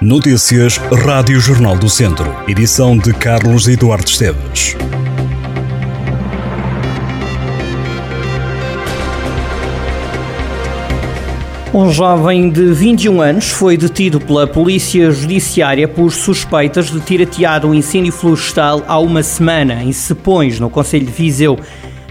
Notícias Rádio Jornal do Centro. Edição de Carlos Eduardo Esteves. Um jovem de 21 anos foi detido pela Polícia Judiciária por suspeitas de ter ateado um incêndio florestal há uma semana em Sepões, no Conselho de Viseu.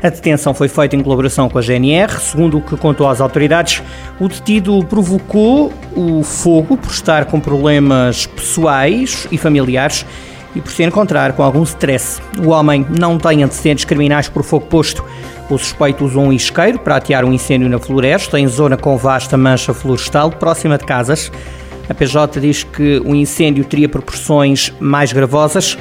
A detenção foi feita em colaboração com a GNR. Segundo o que contou às autoridades, o detido provocou o fogo por estar com problemas pessoais e familiares e por se encontrar com algum stress. O homem não tem antecedentes criminais por fogo posto. O suspeito usou um isqueiro para atear um incêndio na floresta, em zona com vasta mancha florestal, próxima de casas. A PJ diz que o incêndio teria proporções mais gravosas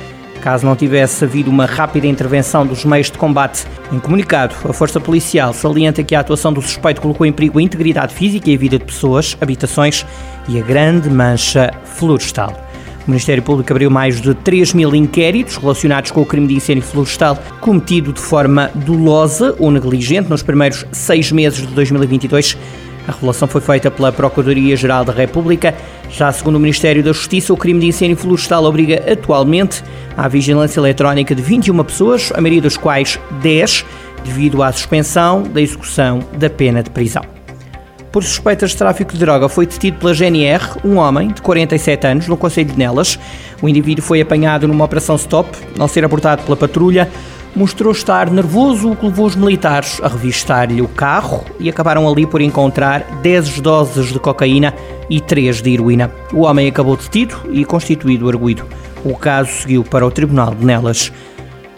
caso não tivesse havido uma rápida intervenção dos meios de combate. Em comunicado, a Força Policial salienta que a atuação do suspeito colocou em perigo a integridade física e a vida de pessoas, habitações e a grande mancha florestal. O Ministério Público abriu mais de 3 mil inquéritos relacionados com o crime de incêndio florestal cometido de forma dolosa ou negligente nos primeiros seis meses de 2022 a revelação foi feita pela Procuradoria-Geral da República. Já segundo o Ministério da Justiça, o crime de incêndio florestal obriga atualmente à vigilância eletrónica de 21 pessoas, a maioria das quais 10, devido à suspensão da execução da pena de prisão. Por suspeitas de tráfico de droga, foi detido pela GNR um homem de 47 anos no Conselho de Nelas. O indivíduo foi apanhado numa operação stop, ao ser abortado pela patrulha mostrou estar nervoso, o que levou os militares a revistar-lhe o carro e acabaram ali por encontrar 10 doses de cocaína e 3 de heroína. O homem acabou detido e constituído arguído. O caso seguiu para o Tribunal de Nelas.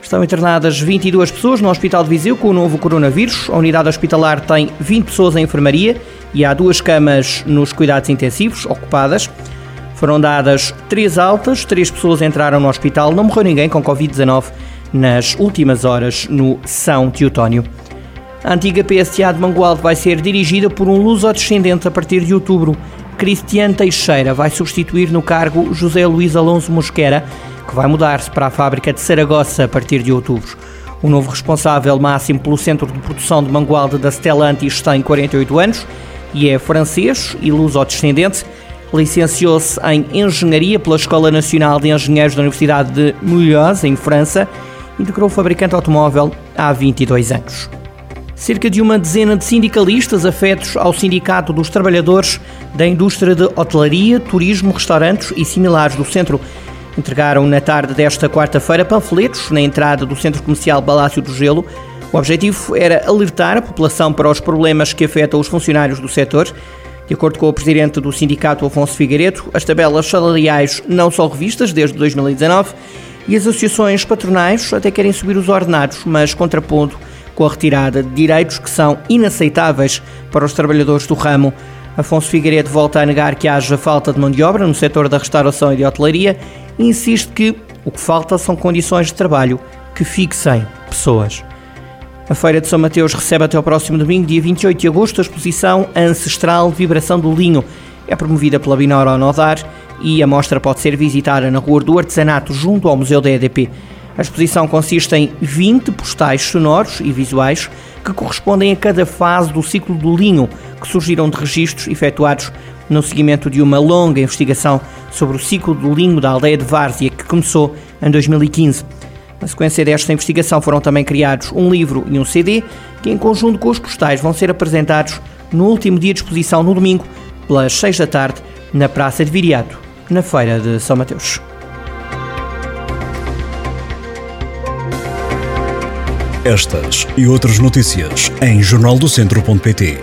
Estão internadas 22 pessoas no Hospital de Viseu com o novo coronavírus. A unidade hospitalar tem 20 pessoas em enfermaria e há duas camas nos cuidados intensivos ocupadas. Foram dadas três altas, três pessoas entraram no hospital, não morreu ninguém com Covid-19 nas últimas horas no São Teotónio. A antiga PSA de Mangualde vai ser dirigida por um luso-descendente a partir de outubro. Cristiano Teixeira vai substituir no cargo José Luís Alonso Mosquera, que vai mudar-se para a fábrica de Saragossa a partir de outubro. O novo responsável máximo pelo Centro de Produção de Mangualde da Stellantis tem 48 anos e é francês e luso-descendente. Licenciou-se em Engenharia pela Escola Nacional de Engenheiros da Universidade de Mulhouse, em França, integrou o fabricante automóvel há 22 anos. Cerca de uma dezena de sindicalistas afetos ao Sindicato dos Trabalhadores da Indústria de Hotelaria, Turismo, Restaurantes e similares do centro entregaram na tarde desta quarta-feira panfletos na entrada do Centro Comercial Palácio do Gelo. O objetivo era alertar a população para os problemas que afetam os funcionários do setor. De acordo com o presidente do sindicato, Afonso Figueiredo, as tabelas salariais não são revistas desde 2019 e as associações patronais até querem subir os ordenados, mas contrapondo com a retirada de direitos que são inaceitáveis para os trabalhadores do ramo. Afonso Figueiredo volta a negar que haja falta de mão de obra no setor da restauração e de hotelaria e insiste que o que falta são condições de trabalho que fixem pessoas. A Feira de São Mateus recebe até o próximo domingo, dia 28 de agosto, a exposição Ancestral Vibração do Linho. É promovida pela Binora Nodar e a mostra pode ser visitada na Rua do Artesanato, junto ao Museu da EDP. A exposição consiste em 20 postais sonoros e visuais que correspondem a cada fase do ciclo do linho, que surgiram de registros efetuados no seguimento de uma longa investigação sobre o ciclo do linho da aldeia de Várzea, que começou em 2015. Na sequência desta investigação foram também criados um livro e um CD, que em conjunto com os postais vão ser apresentados no último dia de exposição, no domingo, pelas 6 da tarde, na Praça de Viriato na Feira de São Mateus. Estas e outras notícias em jornaldocentro.pt.